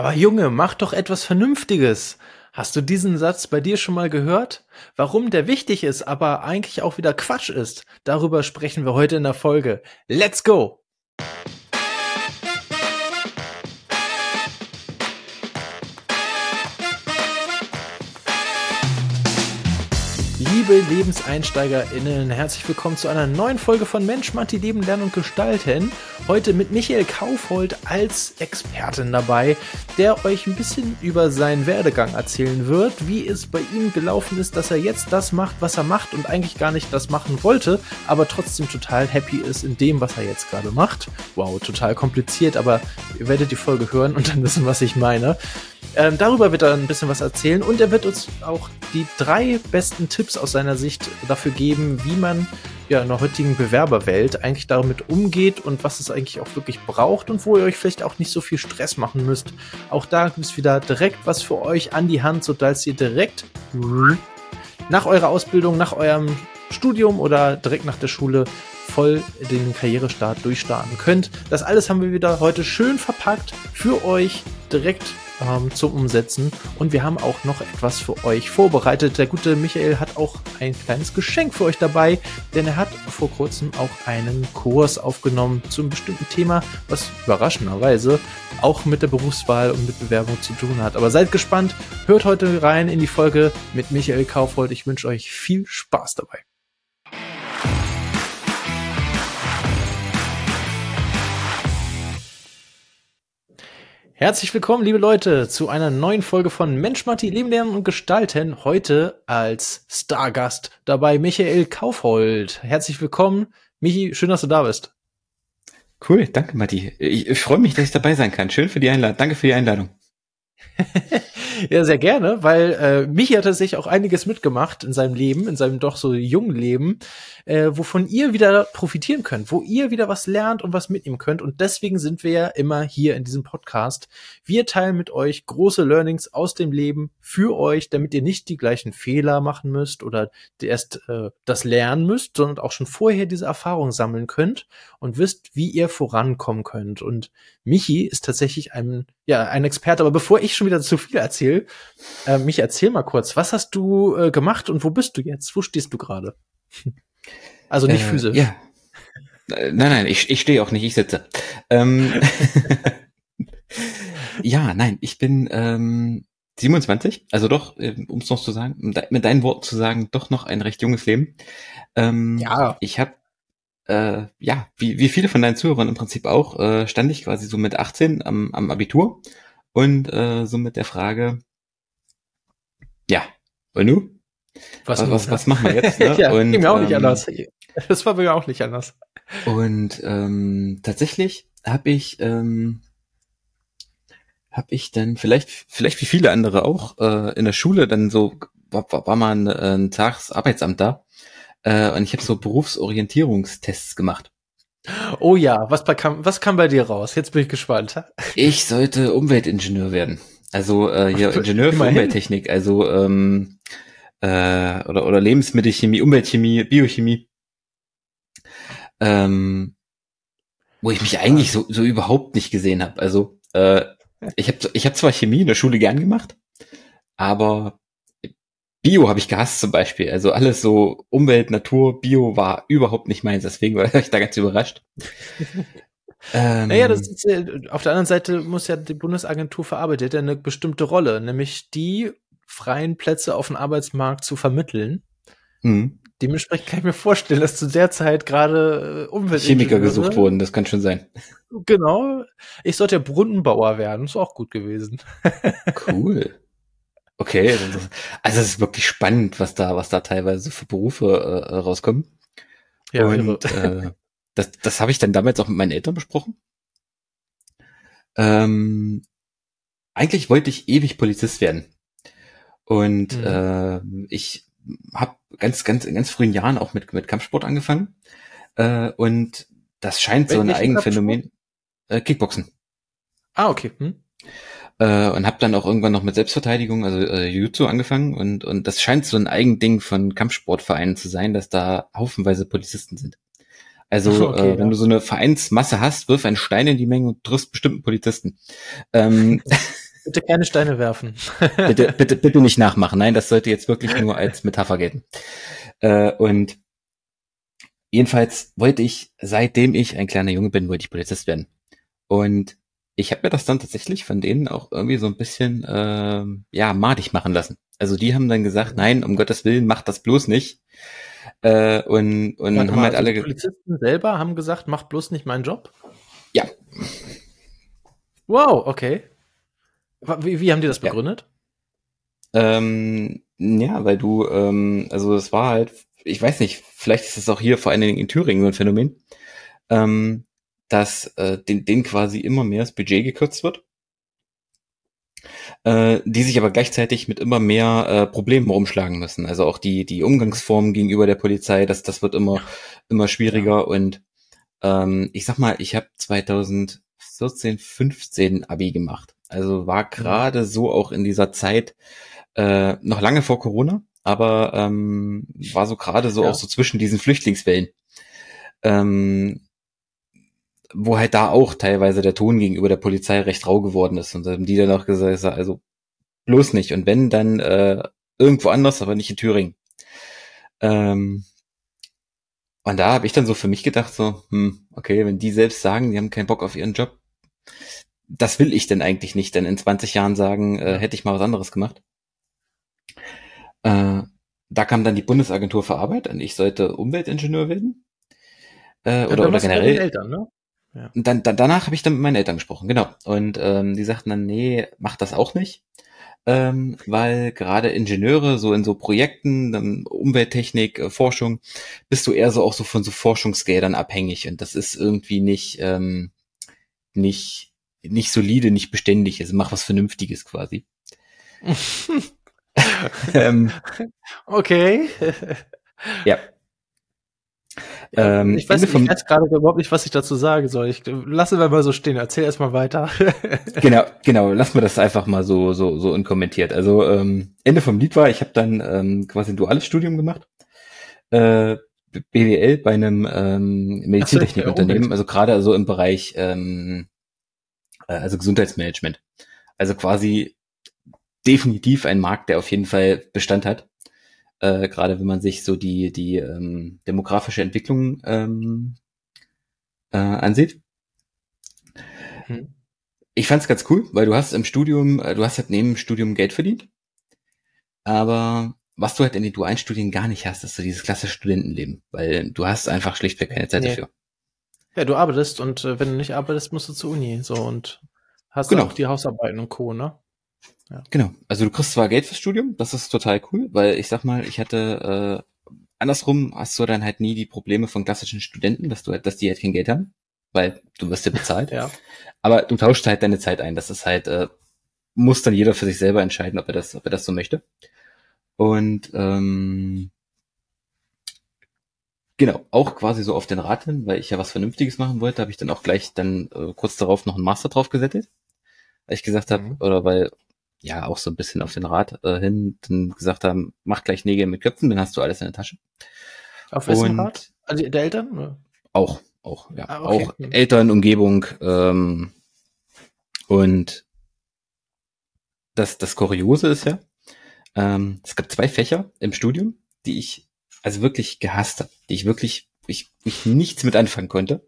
Aber Junge, mach doch etwas Vernünftiges. Hast du diesen Satz bei dir schon mal gehört? Warum der wichtig ist, aber eigentlich auch wieder Quatsch ist, darüber sprechen wir heute in der Folge. Let's go! Liebe LebenseinsteigerInnen, herzlich willkommen zu einer neuen Folge von Mensch, Matti, Leben, Lernen und Gestalten. Heute mit Michael Kaufhold als Expertin dabei, der euch ein bisschen über seinen Werdegang erzählen wird, wie es bei ihm gelaufen ist, dass er jetzt das macht, was er macht und eigentlich gar nicht das machen wollte, aber trotzdem total happy ist in dem, was er jetzt gerade macht. Wow, total kompliziert, aber ihr werdet die Folge hören und dann wissen, was ich meine. Ähm, darüber wird er ein bisschen was erzählen und er wird uns auch die drei besten Tipps aus seiner Sicht dafür geben, wie man ja in der heutigen Bewerberwelt eigentlich damit umgeht und was es eigentlich auch wirklich braucht und wo ihr euch vielleicht auch nicht so viel Stress machen müsst. Auch da gibt es wieder direkt was für euch an die Hand, sodass ihr direkt nach eurer Ausbildung, nach eurem Studium oder direkt nach der Schule voll den Karrierestart durchstarten könnt. Das alles haben wir wieder heute schön verpackt für euch direkt ähm, zum Umsetzen. Und wir haben auch noch etwas für euch vorbereitet. Der gute Michael hat auch ein kleines Geschenk für euch dabei, denn er hat vor kurzem auch einen Kurs aufgenommen zu einem bestimmten Thema, was überraschenderweise auch mit der Berufswahl und mit Bewerbung zu tun hat. Aber seid gespannt, hört heute rein in die Folge mit Michael Kaufhold. Ich wünsche euch viel Spaß dabei. Herzlich willkommen, liebe Leute, zu einer neuen Folge von Mensch, Matti, Leben, Lernen und Gestalten. Heute als Stargast dabei Michael Kaufhold. Herzlich willkommen. Michi, schön, dass du da bist. Cool, danke, Matti. Ich, ich freue mich, dass ich dabei sein kann. Schön für die Einladung. Danke für die Einladung. ja, sehr gerne, weil äh, Michi hat sich auch einiges mitgemacht in seinem Leben, in seinem doch so jungen Leben, äh, wovon ihr wieder profitieren könnt, wo ihr wieder was lernt und was mitnehmen könnt. Und deswegen sind wir ja immer hier in diesem Podcast. Wir teilen mit euch große Learnings aus dem Leben für euch, damit ihr nicht die gleichen Fehler machen müsst oder erst äh, das lernen müsst, sondern auch schon vorher diese Erfahrung sammeln könnt und wisst, wie ihr vorankommen könnt. Und Michi ist tatsächlich ein, ja, ein Experte. Aber bevor ich schon wieder zu viel erzähle, äh, Michi, erzähl mal kurz, was hast du äh, gemacht und wo bist du jetzt? Wo stehst du gerade? Also nicht äh, physisch. Ja. Nein, nein, ich, ich stehe auch nicht, ich sitze. Ähm, ja, nein, ich bin ähm, 27, also doch, äh, um es noch zu sagen, mit deinen Worten zu sagen, doch noch ein recht junges Leben. Ähm, ja. Ich habe äh, ja, wie, wie viele von deinen Zuhörern im Prinzip auch, äh, stand ich quasi so mit 18 am, am Abitur und äh, so mit der Frage, ja, und nu? Was, was, was, was machen wir jetzt? Ne? ja, und, mir auch nicht ähm, anders. Das war mir auch nicht anders. Und ähm, tatsächlich habe ich ähm, habe ich dann vielleicht vielleicht wie viele andere auch äh, in der Schule dann so war, war mal ein, ein Tagsarbeitsamt da äh, und ich habe so Berufsorientierungstests gemacht. Oh ja, was kam, was kam bei dir raus? Jetzt bin ich gespannt. Ich sollte Umweltingenieur werden. Also äh, hier Ingenieur für Umwelttechnik, also ähm, äh, oder, oder Lebensmittelchemie, Umweltchemie, Biochemie. Ähm, wo ich mich eigentlich so, so überhaupt nicht gesehen habe. Also äh, ich habe ich hab zwar Chemie in der Schule gern gemacht, aber Bio habe ich gehasst zum Beispiel. Also alles so Umwelt, Natur, Bio war überhaupt nicht meins. Deswegen war ich da ganz überrascht. ähm, naja, das ist, äh, auf der anderen Seite muss ja die Bundesagentur verarbeitet ja eine bestimmte Rolle, nämlich die freien Plätze auf dem Arbeitsmarkt zu vermitteln. Mhm. Dementsprechend kann ich mir vorstellen, dass zu der Zeit gerade äh, Umwelt Chemiker gesucht wurden, das kann schon sein. Genau. Ich sollte Brunnenbauer werden, ist auch gut gewesen. cool. Okay, also es ist wirklich spannend, was da, was da teilweise für Berufe äh, rauskommen. Ja, und äh, das, das habe ich dann damals auch mit meinen Eltern besprochen. Ähm, eigentlich wollte ich ewig Polizist werden. Und mhm. äh, ich habe ganz, ganz, in ganz frühen Jahren auch mit, mit Kampfsport angefangen. Äh, und das scheint Welchen so ein Eigenphänomen. Äh, Kickboxen. Ah, okay. Hm äh, und habe dann auch irgendwann noch mit Selbstverteidigung, also äh, Jiu-Jitsu angefangen und und das scheint so ein Eigending von Kampfsportvereinen zu sein, dass da haufenweise Polizisten sind. Also okay, äh, wenn ja. du so eine Vereinsmasse hast, wirf einen Stein in die Menge und triffst bestimmten Polizisten. Ähm, Bitte keine Steine werfen. bitte, bitte, bitte nicht nachmachen. Nein, das sollte jetzt wirklich nur als Metapher gelten. Äh, und jedenfalls wollte ich, seitdem ich ein kleiner Junge bin, wollte ich Polizist werden. Und ich habe mir das dann tatsächlich von denen auch irgendwie so ein bisschen äh, ja madig machen lassen. Also die haben dann gesagt, nein, um Gottes Willen, mach das bloß nicht. Äh, und und Warte haben mal, halt also alle die Polizisten selber haben gesagt, mach bloß nicht meinen Job. Ja. Wow, okay. Wie, wie haben die das begründet? Ja. Ähm, ja, weil du, ähm, also es war halt, ich weiß nicht, vielleicht ist es auch hier vor allen Dingen in Thüringen so ein Phänomen. Ähm, dass äh, den, denen quasi immer mehr das Budget gekürzt wird, äh, die sich aber gleichzeitig mit immer mehr äh, Problemen rumschlagen müssen. Also auch die, die Umgangsformen gegenüber der Polizei, das, das wird immer, immer schwieriger. Ja. Und ähm, ich sag mal, ich habe 2014, 15 Abi gemacht. Also war mhm. gerade so auch in dieser Zeit, äh, noch lange vor Corona, aber ähm, war so gerade so ja. auch so zwischen diesen Flüchtlingswellen. Ähm, wo halt da auch teilweise der Ton gegenüber der Polizei recht rau geworden ist und haben die dann auch gesagt, also bloß nicht und wenn, dann äh, irgendwo anders, aber nicht in Thüringen. Ähm, und da habe ich dann so für mich gedacht, so, hm, okay, wenn die selbst sagen, die haben keinen Bock auf ihren Job, das will ich denn eigentlich nicht, denn in 20 Jahren sagen, äh, hätte ich mal was anderes gemacht. Äh, da kam dann die Bundesagentur für Arbeit und ich sollte Umweltingenieur werden. Äh, oder, ja, oder generell. Eltern, ne? Ja. Und dann, dann, danach habe ich dann mit meinen Eltern gesprochen, genau. Und ähm, die sagten dann, nee, mach das auch nicht. Ähm, weil gerade Ingenieure so in so Projekten, dann Umwelttechnik, äh, Forschung, bist du eher so auch so von so Forschungsgeldern abhängig und das ist irgendwie nicht ähm, nicht nicht solide, nicht beständig. Also mach was Vernünftiges quasi. ähm, okay. ja, ähm, ich weiß, ich weiß gerade überhaupt nicht, was ich dazu sagen soll. Ich lasse wir mal so stehen. Erzähl erst mal weiter. genau, genau. Lass mir das einfach mal so so so unkommentiert. Also ähm, Ende vom Lied war, ich habe dann ähm, quasi ein duales Studium gemacht. Äh, BWL bei einem ähm, Medizintechnikunternehmen, also gerade also im Bereich ähm, äh, also Gesundheitsmanagement. Also quasi definitiv ein Markt, der auf jeden Fall Bestand hat äh, gerade wenn man sich so die, die ähm, demografische Entwicklung ähm, äh, ansieht. Hm. Ich fand's ganz cool, weil du hast im Studium, äh, du hast halt neben dem Studium Geld verdient. Aber was du halt in den dualen Studien gar nicht hast, ist so dieses klassische Studentenleben, weil du hast einfach schlichtweg keine Zeit nee. dafür. Ja, du arbeitest und äh, wenn du nicht arbeitest, musst du zur Uni so und hast genau. auch die Hausarbeiten und Co. Ne? Ja. Genau. Also du kriegst zwar Geld fürs Studium, das ist total cool, weil ich sag mal, ich hatte äh, andersrum hast du dann halt nie die Probleme von klassischen Studenten, dass du halt, dass die halt kein Geld haben, weil du wirst ja bezahlt. ja. Aber du tauschst halt deine Zeit ein. Das ist halt, äh, muss dann jeder für sich selber entscheiden, ob er das, ob er das so möchte. Und ähm, genau, auch quasi so auf den Rat hin, weil ich ja was Vernünftiges machen wollte, habe ich dann auch gleich dann äh, kurz darauf noch einen Master drauf gesetzt. Weil ich gesagt habe, mhm. oder weil ja auch so ein bisschen auf den Rat äh, hin dann gesagt haben, mach gleich Nägel mit Köpfen, dann hast du alles in der Tasche. Auf wessen Rat? Also der Eltern? Oder? Auch, auch, ja. Ah, okay. Auch Eltern, Umgebung ähm, und das, das Kuriose ist ja, ähm, es gab zwei Fächer im Studium, die ich also wirklich gehasst habe, die ich wirklich, ich, ich nichts mit anfangen konnte.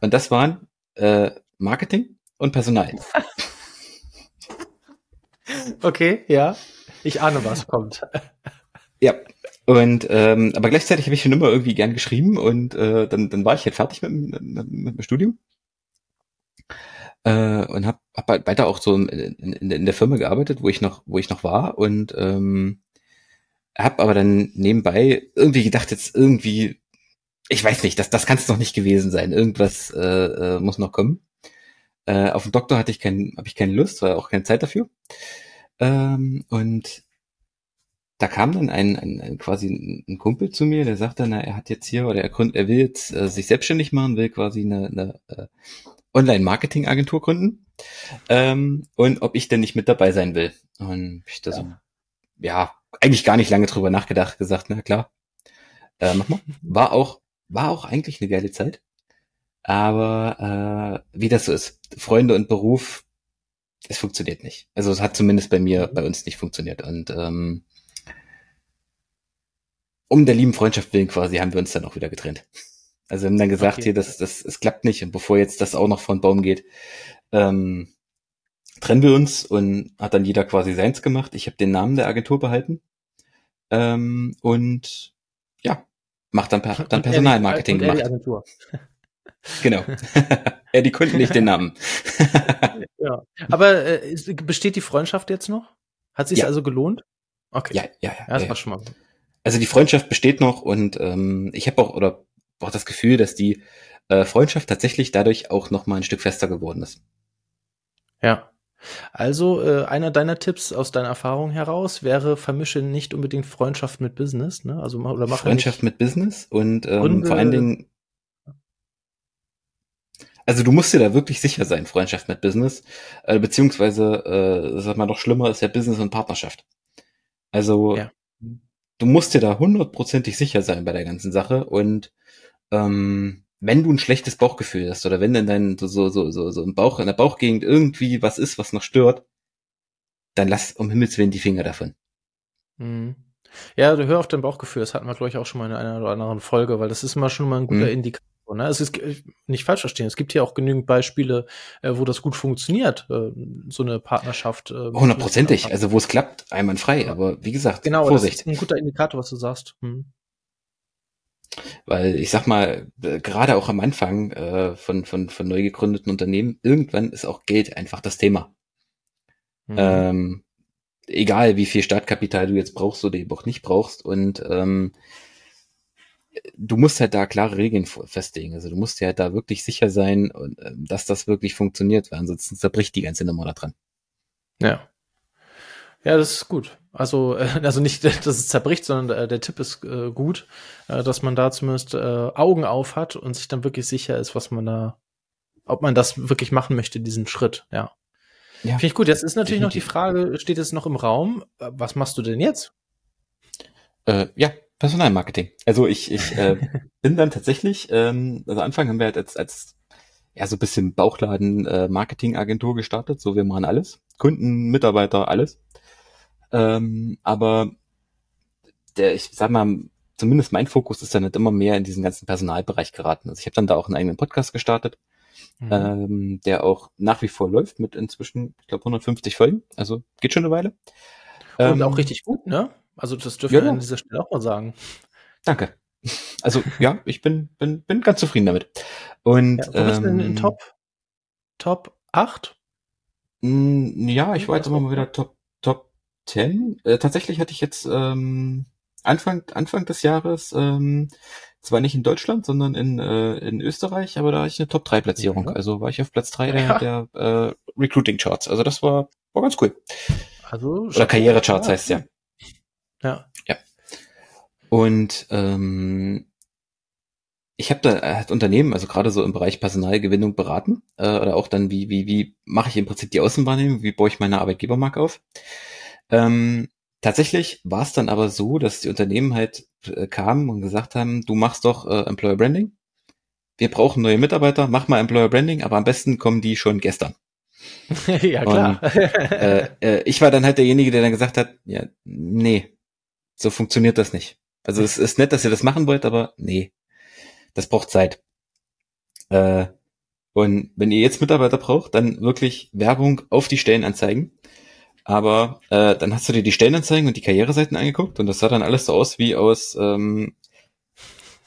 Und das waren äh, Marketing und Personal. Okay, ja. Ich ahne, was kommt. Ja, und ähm, aber gleichzeitig habe ich schon immer irgendwie gern geschrieben und äh, dann, dann war ich halt fertig mit, mit, mit dem Studium äh, und habe hab halt weiter auch so in, in, in der Firma gearbeitet, wo ich noch, wo ich noch war und ähm, habe aber dann nebenbei irgendwie gedacht, jetzt irgendwie, ich weiß nicht, das, das kann es noch nicht gewesen sein. Irgendwas äh, äh, muss noch kommen. Äh, auf den Doktor hatte ich kein, habe ich keine Lust, war auch keine Zeit dafür. Ähm, und da kam dann ein, ein, ein quasi ein Kumpel zu mir, der sagte, na, er hat jetzt hier oder er, er will jetzt äh, sich selbstständig machen, will quasi eine, eine äh, Online-Marketing-Agentur gründen ähm, und ob ich denn nicht mit dabei sein will. Und ich da ja. so, ja, eigentlich gar nicht lange drüber nachgedacht, gesagt, na klar, äh, mach mal. War auch, war auch eigentlich eine geile Zeit. Aber äh, wie das so ist, Freunde und Beruf es funktioniert nicht. Also es hat zumindest bei mir, bei uns nicht funktioniert. Und ähm, um der lieben Freundschaft willen quasi haben wir uns dann auch wieder getrennt. Also wir haben dann gesagt, okay. hier, das, das, es klappt nicht. Und bevor jetzt das auch noch von Baum geht, ähm, trennen wir uns und hat dann jeder quasi seins gemacht. Ich habe den Namen der Agentur behalten. Ähm, und ja, macht dann, per, dann Personalmarketing gemacht. genau. ja, die konnten nicht den Namen. Ja. Aber äh, besteht die Freundschaft jetzt noch? Hat sich ja. also gelohnt? Okay. Ja, ja, ja. ja das ja, war schon mal. Also die Freundschaft besteht noch und ähm, ich habe auch oder auch das Gefühl, dass die äh, Freundschaft tatsächlich dadurch auch noch mal ein Stück fester geworden ist. Ja. Also äh, einer deiner Tipps aus deiner Erfahrung heraus wäre, vermische nicht unbedingt Freundschaft mit Business, ne? Also oder mach Freundschaft mit Business und ähm, Gründe, vor allen Dingen also du musst dir da wirklich sicher sein, Freundschaft mit Business, äh, beziehungsweise, äh, sag mal doch schlimmer ist ja Business und Partnerschaft. Also ja. du musst dir da hundertprozentig sicher sein bei der ganzen Sache und ähm, wenn du ein schlechtes Bauchgefühl hast oder wenn dann dein so so so so, so im Bauch in der Bauchgegend irgendwie was ist, was noch stört, dann lass um Himmels willen die Finger davon. Mhm. Ja, du hör auf dein Bauchgefühl. Das hatten wir glaube ich auch schon mal in einer oder anderen Folge, weil das ist immer schon mal ein guter mhm. Indikator. Ne? Es ist nicht falsch verstehen. Es gibt hier auch genügend Beispiele, äh, wo das gut funktioniert, äh, so eine Partnerschaft. Äh, Hundertprozentig. Also wo es klappt, einwandfrei. Ja. Aber wie gesagt, genau, Vorsicht. Das ist ein guter Indikator, was du sagst. Hm. Weil ich sag mal, äh, gerade auch am Anfang äh, von, von, von neu gegründeten Unternehmen, irgendwann ist auch Geld einfach das Thema. Mhm. Ähm, egal wie viel Startkapital du jetzt brauchst oder eben auch nicht brauchst. Und ähm, du musst halt da klare Regeln festlegen. Also du musst ja halt da wirklich sicher sein, äh, dass das wirklich funktioniert, weil ansonsten zerbricht die ganze Nummer da dran. Ja. Ja, das ist gut. Also, äh, also nicht, dass es zerbricht, sondern äh, der Tipp ist äh, gut, äh, dass man da zumindest äh, Augen auf hat und sich dann wirklich sicher ist, was man da, ob man das wirklich machen möchte, diesen Schritt, ja. ja Finde ich gut. Jetzt ist natürlich definitiv. noch die Frage, steht es noch im Raum, was machst du denn jetzt? Ja, Personalmarketing. Also ich, ich äh, bin dann tatsächlich, ähm, also Anfang haben wir halt als, als ja so ein bisschen Bauchladen äh, Marketingagentur gestartet, so wir machen alles. Kunden, Mitarbeiter, alles. Ähm, aber der, ich sag mal, zumindest mein Fokus ist dann nicht immer mehr in diesen ganzen Personalbereich geraten. Also ich habe dann da auch einen eigenen Podcast gestartet, mhm. ähm, der auch nach wie vor läuft mit inzwischen, ich glaube, 150 Folgen. Also geht schon eine Weile. Und ähm, auch richtig gut, ne? Also das dürfen ja, wir an dieser Stelle auch mal sagen. Danke. Also ja, ich bin, bin, bin ganz zufrieden damit. Und ja, wo bist du denn in ähm, Top, Top 8? Ja, ich war jetzt immer mal wieder Top, Top 10. Äh, tatsächlich hatte ich jetzt ähm, Anfang, Anfang des Jahres, ähm, zwar nicht in Deutschland, sondern in, äh, in Österreich, aber da hatte ich eine Top 3 Platzierung. Ja. Also war ich auf Platz 3 ja. der, der äh, Recruiting Charts. Also das war, war ganz cool. Also, Oder Karrierecharts heißt ja. Ja. Ja. Und ähm, ich habe da hat Unternehmen, also gerade so im Bereich Personalgewinnung beraten, äh, oder auch dann, wie, wie, wie mache ich im Prinzip die Außenwahrnehmung, wie baue ich meine Arbeitgebermarke auf. Ähm, tatsächlich war es dann aber so, dass die Unternehmen halt äh, kamen und gesagt haben, du machst doch äh, Employer Branding. Wir brauchen neue Mitarbeiter, mach mal Employer Branding, aber am besten kommen die schon gestern. ja, klar. Und, äh, äh, ich war dann halt derjenige, der dann gesagt hat, ja, nee, so funktioniert das nicht. Also es ist nett, dass ihr das machen wollt, aber nee, das braucht Zeit. Äh, und wenn ihr jetzt Mitarbeiter braucht, dann wirklich Werbung auf die Stellenanzeigen. Aber äh, dann hast du dir die Stellenanzeigen und die Karriereseiten angeguckt und das sah dann alles so aus wie aus ähm,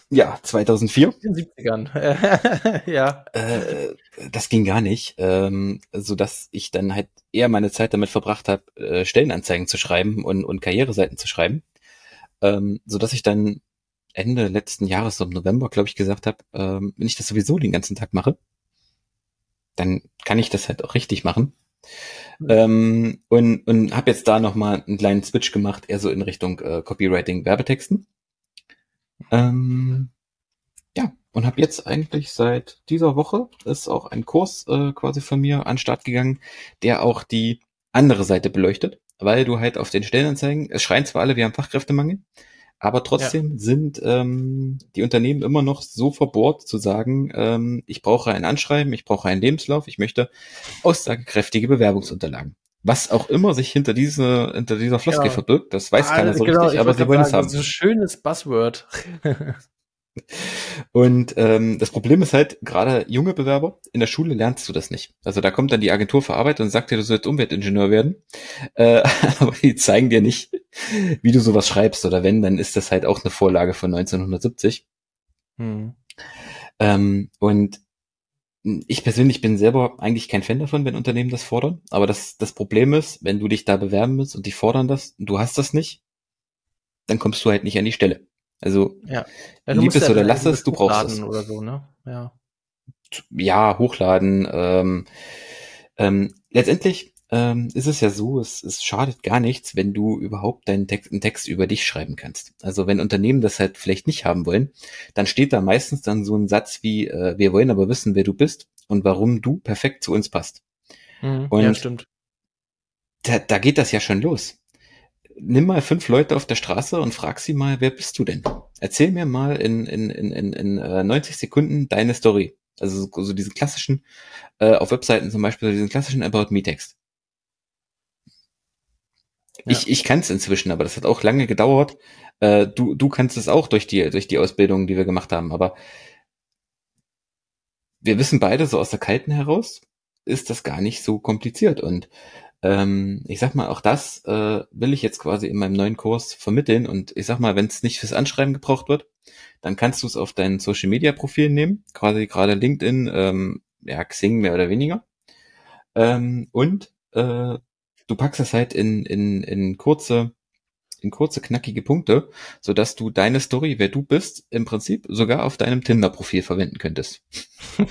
ja 2004. In den 70ern. ja. Äh, das ging gar nicht, ähm, so dass ich dann halt eher meine Zeit damit verbracht habe, äh, Stellenanzeigen zu schreiben und, und Karriereseiten zu schreiben ähm, so dass ich dann Ende letzten Jahres, so im November, glaube ich, gesagt habe, ähm, wenn ich das sowieso den ganzen Tag mache, dann kann ich das halt auch richtig machen. Mhm. Ähm, und und habe jetzt da nochmal einen kleinen Switch gemacht, eher so in Richtung äh, Copywriting, Werbetexten. Ähm, ja, und habe jetzt eigentlich seit dieser Woche ist auch ein Kurs äh, quasi von mir an Start gegangen, der auch die andere Seite beleuchtet weil du halt auf den Stellenanzeigen, es schreien zwar alle, wir haben Fachkräftemangel, Aber trotzdem ja. sind ähm, die Unternehmen immer noch so verbohrt zu sagen, ähm, ich brauche ein Anschreiben, ich brauche einen Lebenslauf, ich möchte aussagekräftige Bewerbungsunterlagen. Was auch immer sich hinter diese hinter dieser Floskel ja. verbirgt, das weiß ah, keiner so genau, richtig, aber sie wollen es haben. Das ist ein schönes Buzzword. Und ähm, das Problem ist halt, gerade junge Bewerber, in der Schule lernst du das nicht. Also da kommt dann die Agentur für Arbeit und sagt dir, du sollst Umweltingenieur werden. Äh, aber die zeigen dir nicht, wie du sowas schreibst. Oder wenn, dann ist das halt auch eine Vorlage von 1970. Hm. Ähm, und ich persönlich bin selber eigentlich kein Fan davon, wenn Unternehmen das fordern. Aber das, das Problem ist, wenn du dich da bewerben willst und die fordern das und du hast das nicht, dann kommst du halt nicht an die Stelle. Also ja. ja lieb es oder lass es, du brauchst es. Oder so, ne? ja. ja, hochladen. Ähm, ähm, letztendlich ähm, ist es ja so, es, es schadet gar nichts, wenn du überhaupt deinen Text, einen Text über dich schreiben kannst. Also wenn Unternehmen das halt vielleicht nicht haben wollen, dann steht da meistens dann so ein Satz wie, äh, wir wollen aber wissen, wer du bist und warum du perfekt zu uns passt. Mhm, und ja, stimmt. Da, da geht das ja schon los nimm mal fünf Leute auf der Straße und frag sie mal, wer bist du denn? Erzähl mir mal in, in, in, in, in 90 äh, Sekunden deine Story. Also so, so diesen klassischen, äh, auf Webseiten zum Beispiel, so diesen klassischen About Me-Text. Ja. Ich, ich kann es inzwischen, aber das hat auch lange gedauert. Äh, du, du kannst es auch durch die, durch die Ausbildung, die wir gemacht haben, aber wir wissen beide so aus der Kalten heraus, ist das gar nicht so kompliziert und ähm, ich sag mal, auch das äh, will ich jetzt quasi in meinem neuen Kurs vermitteln. Und ich sag mal, wenn es nicht fürs Anschreiben gebraucht wird, dann kannst du es auf dein Social Media Profil nehmen, quasi gerade LinkedIn, ähm, ja, Xing mehr oder weniger. Ähm, und äh, du packst es halt in, in, in kurze in kurze, knackige Punkte, so dass du deine Story, wer du bist, im Prinzip sogar auf deinem Tinder-Profil verwenden könntest.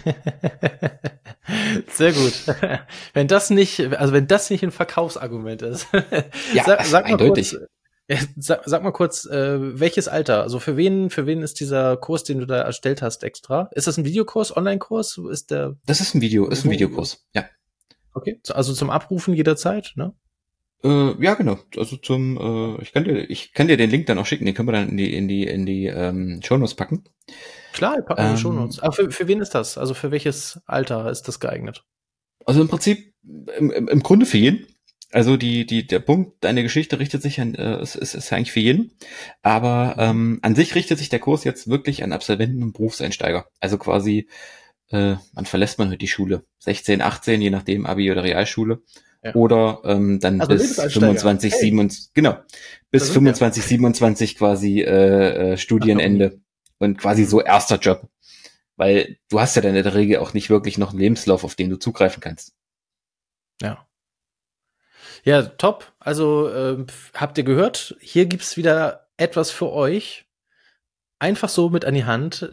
Sehr gut. Wenn das nicht, also wenn das nicht ein Verkaufsargument ist. ja, sag, sag eindeutig. Mal kurz, sag, sag, mal kurz, äh, welches Alter? Also für wen, für wen ist dieser Kurs, den du da erstellt hast, extra? Ist das ein Videokurs, Online-Kurs? Ist der? Das ist ein Video, ist ein Videokurs, ja. Okay, also zum Abrufen jederzeit, ne? Äh, ja, genau. Also zum, äh, ich kann dir, ich kann dir den Link dann auch schicken. Den können wir dann in die in die in die ähm, Shownotes packen. Klar, wir packen ähm, die Shownotes. Aber für, für wen ist das? Also für welches Alter ist das geeignet? Also im Prinzip im, im, Grunde für jeden. Also die die der Punkt, deine Geschichte richtet sich an, äh, ist, ist, ist eigentlich für jeden. Aber ähm, an sich richtet sich der Kurs jetzt wirklich an Absolventen und Berufseinsteiger. Also quasi, äh, wann verlässt man heute die Schule? 16, 18, je nachdem Abi oder Realschule ja. Oder ähm, dann also bis 25, hey. 27, genau, bis 25, ja. 27 quasi äh, äh, Studienende und quasi so erster Job. Weil du hast ja dann in der Regel auch nicht wirklich noch einen Lebenslauf, auf den du zugreifen kannst. Ja. Ja, top. Also äh, habt ihr gehört, hier gibt's wieder etwas für euch einfach so mit an die Hand,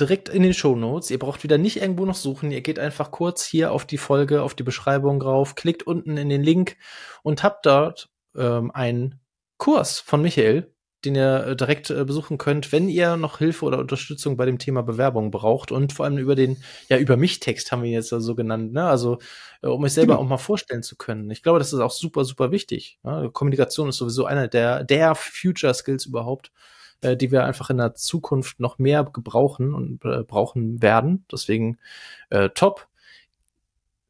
direkt in den Show Notes. Ihr braucht wieder nicht irgendwo noch suchen. Ihr geht einfach kurz hier auf die Folge, auf die Beschreibung drauf, klickt unten in den Link und habt dort ähm, einen Kurs von Michael, den ihr äh, direkt äh, besuchen könnt, wenn ihr noch Hilfe oder Unterstützung bei dem Thema Bewerbung braucht und vor allem über den, ja, über mich Text haben wir ihn jetzt so genannt, ne? Also, äh, um euch selber genau. auch mal vorstellen zu können. Ich glaube, das ist auch super, super wichtig. Ne? Kommunikation ist sowieso einer der, der Future Skills überhaupt äh, die wir einfach in der Zukunft noch mehr gebrauchen und äh, brauchen werden. Deswegen äh, top.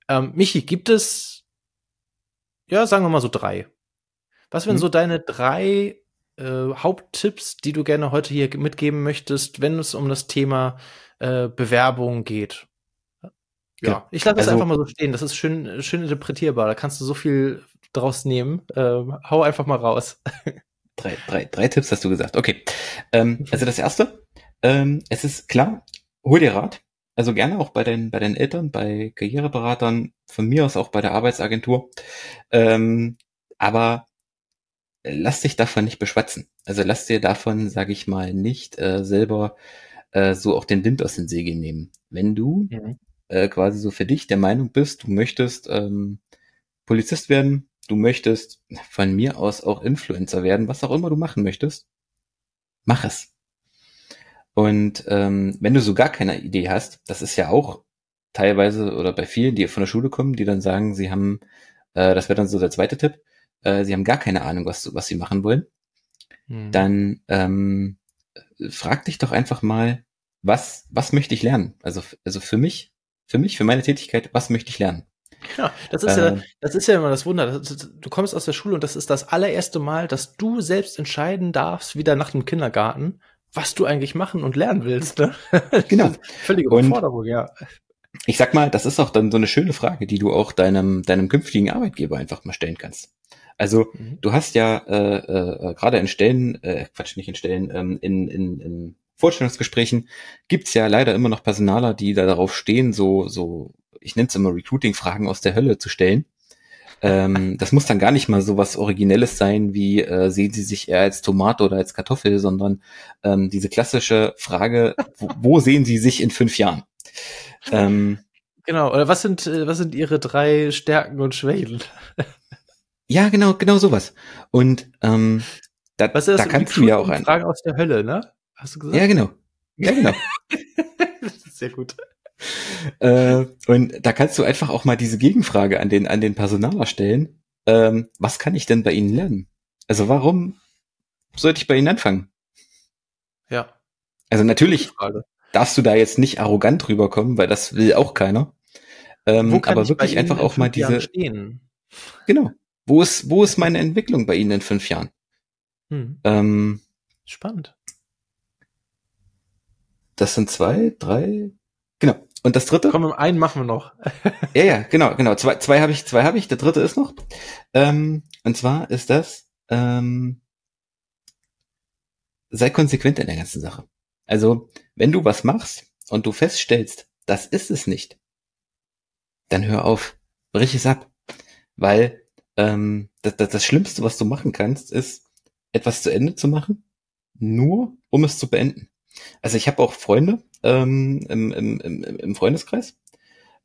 Ähm, Michi, gibt es, ja, sagen wir mal so drei. Was wären mhm. so deine drei äh, Haupttipps, die du gerne heute hier mitgeben möchtest, wenn es um das Thema äh, Bewerbung geht? Ja, ja. ich lasse das also, einfach mal so stehen. Das ist schön, schön interpretierbar. Da kannst du so viel draus nehmen. Äh, hau einfach mal raus. Drei, drei, drei Tipps hast du gesagt. Okay. Ähm, also das erste, ähm, es ist klar, hol dir Rat. Also gerne auch bei den, bei den Eltern, bei Karriereberatern, von mir aus auch bei der Arbeitsagentur. Ähm, aber lass dich davon nicht beschwatzen. Also lass dir davon, sage ich mal, nicht äh, selber äh, so auch den Wind aus den Segeln nehmen. Wenn du mhm. äh, quasi so für dich der Meinung bist, du möchtest ähm, Polizist werden, du möchtest von mir aus auch Influencer werden, was auch immer du machen möchtest, mach es. Und ähm, wenn du so gar keine Idee hast, das ist ja auch teilweise oder bei vielen, die von der Schule kommen, die dann sagen, sie haben, äh, das wäre dann so der zweite Tipp, äh, sie haben gar keine Ahnung, was, was sie machen wollen, hm. dann ähm, frag dich doch einfach mal, was, was möchte ich lernen? Also, also für mich, für mich, für meine Tätigkeit, was möchte ich lernen? Ja, das ist äh, ja, das ist ja immer das Wunder. Du kommst aus der Schule und das ist das allererste Mal, dass du selbst entscheiden darfst, wieder nach dem Kindergarten, was du eigentlich machen und lernen willst. Ne? Genau. Völlige Überforderung, ja. Ich sag mal, das ist auch dann so eine schöne Frage, die du auch deinem, deinem künftigen Arbeitgeber einfach mal stellen kannst. Also mhm. du hast ja äh, äh, gerade in Stellen, äh, Quatsch, nicht in Stellen, ähm, in, in, in Vorstellungsgesprächen gibt's ja leider immer noch Personaler, die da darauf stehen, so, so, ich nenne es immer Recruiting-Fragen aus der Hölle zu stellen. Ähm, das muss dann gar nicht mal so was Originelles sein, wie äh, sehen Sie sich eher als Tomate oder als Kartoffel, sondern ähm, diese klassische Frage, wo, wo sehen Sie sich in fünf Jahren? Ähm, genau, oder was sind, äh, was sind Ihre drei Stärken und Schwächen? Ja, genau, genau sowas. Und ähm, da, was ist das? da kannst du ja auch ein. Fragen aus der Hölle, ne? Hast du gesagt? Ja, genau. Ja, genau. Sehr gut. Äh, und da kannst du einfach auch mal diese Gegenfrage an den, an den Personaler stellen. Ähm, was kann ich denn bei Ihnen lernen? Also warum sollte ich bei Ihnen anfangen? Ja. Also natürlich darfst du da jetzt nicht arrogant rüberkommen, weil das will auch keiner. Ähm, aber wirklich einfach auch mal diese. Stehen? Genau. Wo ist, wo ist meine Entwicklung bei Ihnen in fünf Jahren? Hm. Ähm, Spannend. Das sind zwei, drei, genau. Und das dritte? Komm, einen machen wir noch. ja, ja, genau, genau. Zwei, zwei habe ich, zwei habe ich. Der dritte ist noch. Ähm, und zwar ist das, ähm, sei konsequent in der ganzen Sache. Also, wenn du was machst und du feststellst, das ist es nicht, dann hör auf, brich es ab. Weil ähm, das, das, das Schlimmste, was du machen kannst, ist, etwas zu Ende zu machen, nur um es zu beenden. Also ich habe auch Freunde ähm, im, im, im, im Freundeskreis,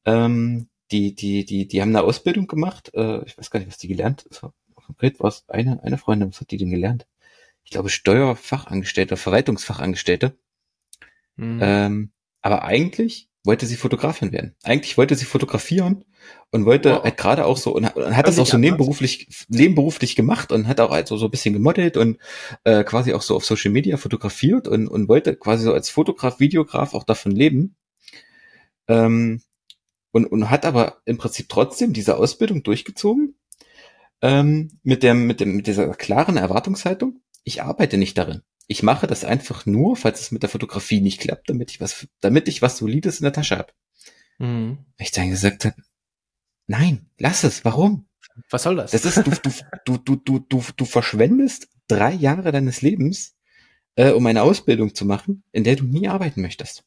ähm, die, die, die, die haben eine Ausbildung gemacht. Äh, ich weiß gar nicht, was die gelernt. konkret war es eine, eine Freundin, was hat die denn gelernt? Ich glaube Steuerfachangestellte, Verwaltungsfachangestellte. Mhm. Ähm, aber eigentlich wollte sie Fotografin werden. Eigentlich wollte sie fotografieren und wollte wow. halt gerade auch so und, und hat das auch so nebenberuflich nebenberuflich gemacht und hat auch also so ein bisschen gemodelt und äh, quasi auch so auf Social Media fotografiert und und wollte quasi so als Fotograf, Videograf auch davon leben. Ähm, und, und hat aber im Prinzip trotzdem diese Ausbildung durchgezogen ähm, mit dem mit dem mit dieser klaren Erwartungshaltung. Ich arbeite nicht darin. Ich mache das einfach nur, falls es mit der Fotografie nicht klappt, damit ich was, damit ich was Solides in der Tasche habe. Mhm. Ich dann gesagt habe, nein, lass es. Warum? Was soll das? Das ist, du, du, du, du, du, du verschwendest drei Jahre deines Lebens, äh, um eine Ausbildung zu machen, in der du nie arbeiten möchtest.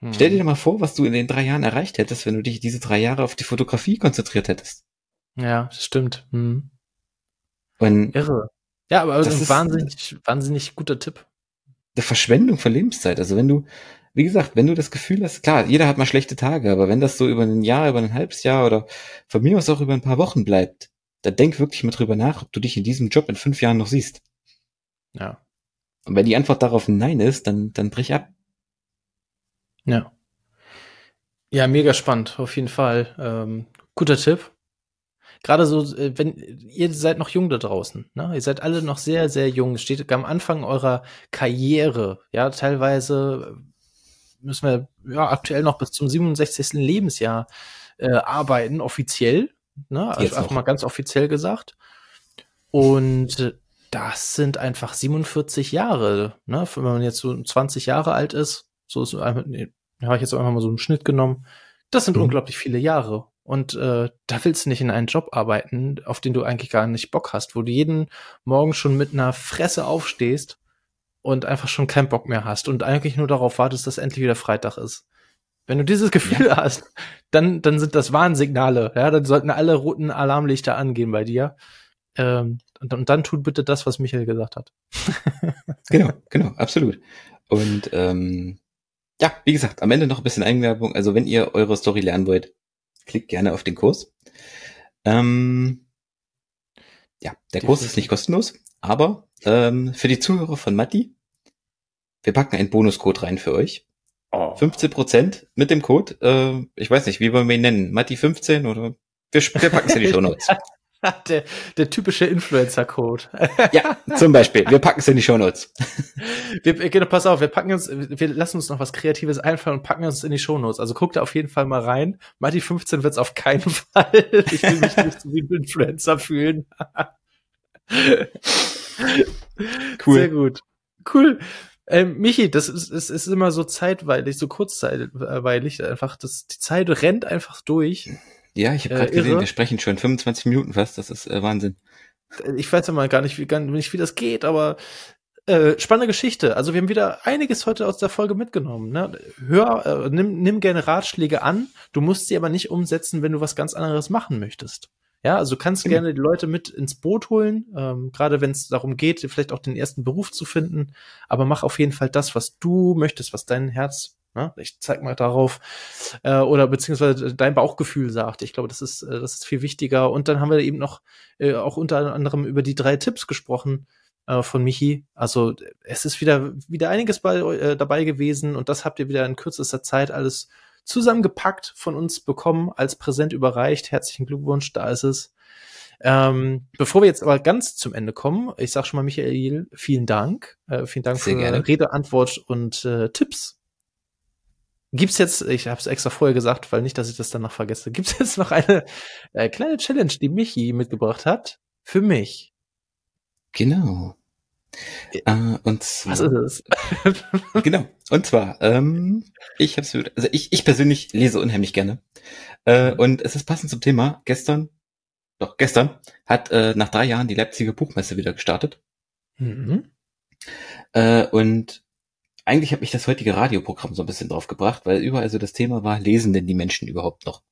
Mhm. Stell dir mal vor, was du in den drei Jahren erreicht hättest, wenn du dich diese drei Jahre auf die Fotografie konzentriert hättest. Ja, stimmt. Mhm. Und Irre. Ja, aber das ist ein wahnsinnig, wahnsinnig guter Tipp. Der Verschwendung von Lebenszeit. Also wenn du, wie gesagt, wenn du das Gefühl hast, klar, jeder hat mal schlechte Tage, aber wenn das so über ein Jahr, über ein halbes Jahr oder von mir aus auch über ein paar Wochen bleibt, dann denk wirklich mal drüber nach, ob du dich in diesem Job in fünf Jahren noch siehst. Ja. Und wenn die Antwort darauf Nein ist, dann, dann brich ab. Ja. Ja, mega spannend, auf jeden Fall. Ähm, guter Tipp gerade so, äh, wenn ihr seid noch jung da draußen, ne? Ihr seid alle noch sehr, sehr jung. Steht am Anfang eurer Karriere, ja, teilweise müssen wir ja aktuell noch bis zum 67. Lebensjahr äh, arbeiten, offiziell, ne? Also Jetzt einfach auch. mal ganz offiziell gesagt. Und das sind einfach 47 Jahre, ne? Wenn man jetzt so 20 Jahre alt ist, so ist einfach, nee, habe ich jetzt einfach mal so einen Schnitt genommen. Das sind mhm. unglaublich viele Jahre. Und äh, da willst du nicht in einen Job arbeiten, auf den du eigentlich gar nicht Bock hast, wo du jeden Morgen schon mit einer Fresse aufstehst und einfach schon keinen Bock mehr hast und eigentlich nur darauf wartest, dass endlich wieder Freitag ist. Wenn du dieses Gefühl ja. hast, dann, dann sind das Warnsignale. Ja, dann sollten alle roten Alarmlichter angehen bei dir. Ähm, und, und dann tut bitte das, was Michael gesagt hat. genau, genau, absolut. Und ähm, ja, wie gesagt, am Ende noch ein bisschen Eigenwerbung. Also wenn ihr eure Story lernen wollt, klickt gerne auf den Kurs. Ähm, ja, der Kurs ist nicht kostenlos, aber ähm, für die Zuhörer von Matti, wir packen einen Bonuscode rein für euch. Oh. 15% mit dem Code. Äh, ich weiß nicht, wie wollen wir ihn nennen? Matti 15 oder? Wir, wir packen es in die Show Notes. der, der typische Influencer-Code. ja, zum Beispiel. Wir packen es in die Shownotes. Wir, genau, pass auf, wir packen uns, wir lassen uns noch was Kreatives einfallen und packen uns in die Shownotes. Also guckt da auf jeden Fall mal rein. Mati 15 wird's auf keinen Fall. Ich will mich nicht so wie ein Influencer fühlen. cool. Sehr gut. Cool. Ähm, Michi, das ist, ist, ist immer so zeitweilig, so kurzzeitig einfach. Das, die Zeit rennt einfach durch. Ja, ich habe gerade äh, gesehen, wir sprechen schon 25 Minuten fast, das ist äh, Wahnsinn. Ich weiß ja mal gar nicht, wie, gar nicht, wie das geht, aber äh, spannende Geschichte. Also wir haben wieder einiges heute aus der Folge mitgenommen. Ne? Hör, äh, nimm, nimm gerne Ratschläge an, du musst sie aber nicht umsetzen, wenn du was ganz anderes machen möchtest. Ja, also kannst genau. gerne die Leute mit ins Boot holen, ähm, gerade wenn es darum geht, vielleicht auch den ersten Beruf zu finden, aber mach auf jeden Fall das, was du möchtest, was dein Herz Ne? Ich zeig mal darauf. Äh, oder beziehungsweise dein Bauchgefühl sagt. Ich glaube, das ist, äh, das ist viel wichtiger. Und dann haben wir eben noch äh, auch unter anderem über die drei Tipps gesprochen äh, von Michi. Also es ist wieder, wieder einiges bei, äh, dabei gewesen und das habt ihr wieder in kürzester Zeit alles zusammengepackt von uns bekommen, als Präsent überreicht. Herzlichen Glückwunsch, da ist es. Ähm, bevor wir jetzt aber ganz zum Ende kommen, ich sage schon mal, Michael, vielen Dank. Äh, vielen Dank Sehr für gerne. Rede, Antwort und äh, Tipps Gibt's jetzt, ich habe es extra vorher gesagt, weil nicht, dass ich das danach vergesse, gibt's jetzt noch eine äh, kleine Challenge, die Michi mitgebracht hat für mich? Genau. Äh, und zwar, Was ist es? genau. Und zwar, ähm, ich hab's, also ich, ich persönlich lese unheimlich gerne. Äh, und es ist passend zum Thema. Gestern, doch gestern, hat äh, nach drei Jahren die Leipziger Buchmesse wieder gestartet. Mhm. Äh, und eigentlich hat mich das heutige Radioprogramm so ein bisschen drauf gebracht, weil überall so das Thema war, lesen denn die Menschen überhaupt noch?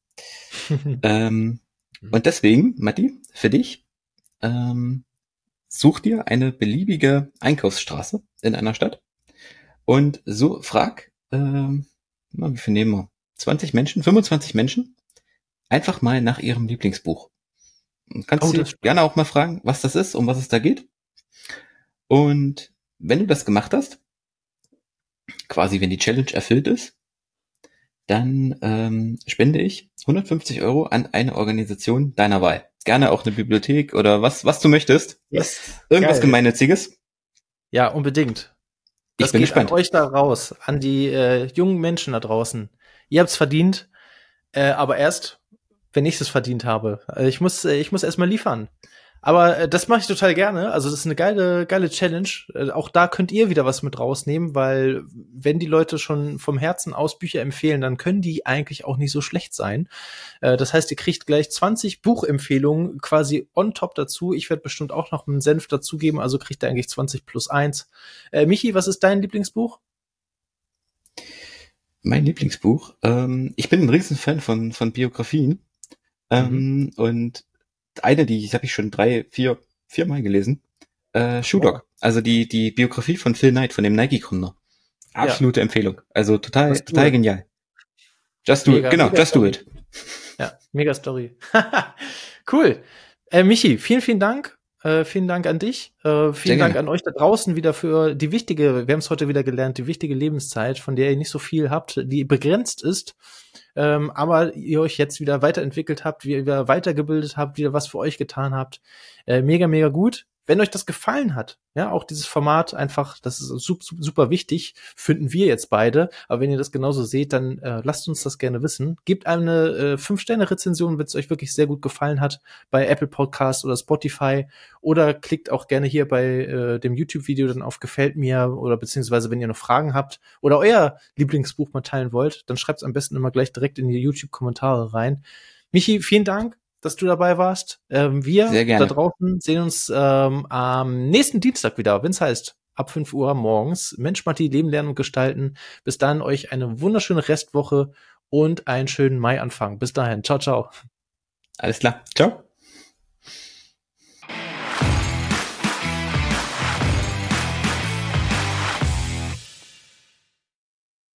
ähm, mhm. und deswegen, Matti, für dich, ähm, such dir eine beliebige Einkaufsstraße in einer Stadt und so frag, ähm, wie viel nehmen wir? 20 Menschen, 25 Menschen, einfach mal nach ihrem Lieblingsbuch. kannst oh, du gerne auch mal fragen, was das ist, um was es da geht. Und wenn du das gemacht hast, quasi, wenn die Challenge erfüllt ist, dann ähm, spende ich 150 Euro an eine Organisation deiner Wahl. Gerne auch eine Bibliothek oder was, was du möchtest. Yes. Irgendwas Geil. Gemeinnütziges. Ja, unbedingt. Das ich bin geht gespannt. an euch da raus, an die äh, jungen Menschen da draußen. Ihr habt's verdient, äh, aber erst, wenn ich es verdient habe. Also ich muss, äh, ich muss erstmal liefern. Aber äh, das mache ich total gerne. Also das ist eine geile, geile Challenge. Äh, auch da könnt ihr wieder was mit rausnehmen, weil wenn die Leute schon vom Herzen aus Bücher empfehlen, dann können die eigentlich auch nicht so schlecht sein. Äh, das heißt, ihr kriegt gleich 20 Buchempfehlungen quasi on top dazu. Ich werde bestimmt auch noch einen Senf dazugeben, also kriegt ihr eigentlich 20 plus 1. Äh, Michi, was ist dein Lieblingsbuch? Mein Lieblingsbuch? Ähm, ich bin ein Riesenfan von, von Biografien. Ähm, mhm. Und eine, die habe ich schon drei, vier, vier Mal gelesen. Äh, Shoe Dog. Oh. Also die, die Biografie von Phil Knight, von dem Nike-Gründer. Absolute ja. Empfehlung. Also total, total genial. Just do mega, it. Genau, just Story. do it. Ja, mega Story. cool. Äh, Michi, vielen, vielen Dank. Äh, vielen Dank an dich. Äh, vielen Dank an euch da draußen wieder für die wichtige, wir haben es heute wieder gelernt, die wichtige Lebenszeit, von der ihr nicht so viel habt, die begrenzt ist ähm, aber ihr euch jetzt wieder weiterentwickelt habt, wie ihr wieder weitergebildet habt, wieder was für euch getan habt. Äh, mega, mega gut. Wenn euch das gefallen hat, ja, auch dieses Format einfach, das ist super, super wichtig, finden wir jetzt beide. Aber wenn ihr das genauso seht, dann äh, lasst uns das gerne wissen. Gebt eine äh, 5-Sterne-Rezension, wenn es euch wirklich sehr gut gefallen hat, bei Apple Podcast oder Spotify. Oder klickt auch gerne hier bei äh, dem YouTube-Video dann auf Gefällt mir oder beziehungsweise wenn ihr noch Fragen habt oder euer Lieblingsbuch mal teilen wollt, dann schreibt es am besten immer gleich direkt in die YouTube-Kommentare rein. Michi, vielen Dank dass du dabei warst. Ähm, wir da draußen sehen uns ähm, am nächsten Dienstag wieder, wenn es heißt, ab 5 Uhr morgens. Mensch, Matti, Leben lernen und gestalten. Bis dann euch eine wunderschöne Restwoche und einen schönen Maianfang. Bis dahin. Ciao, ciao. Alles klar. Ciao.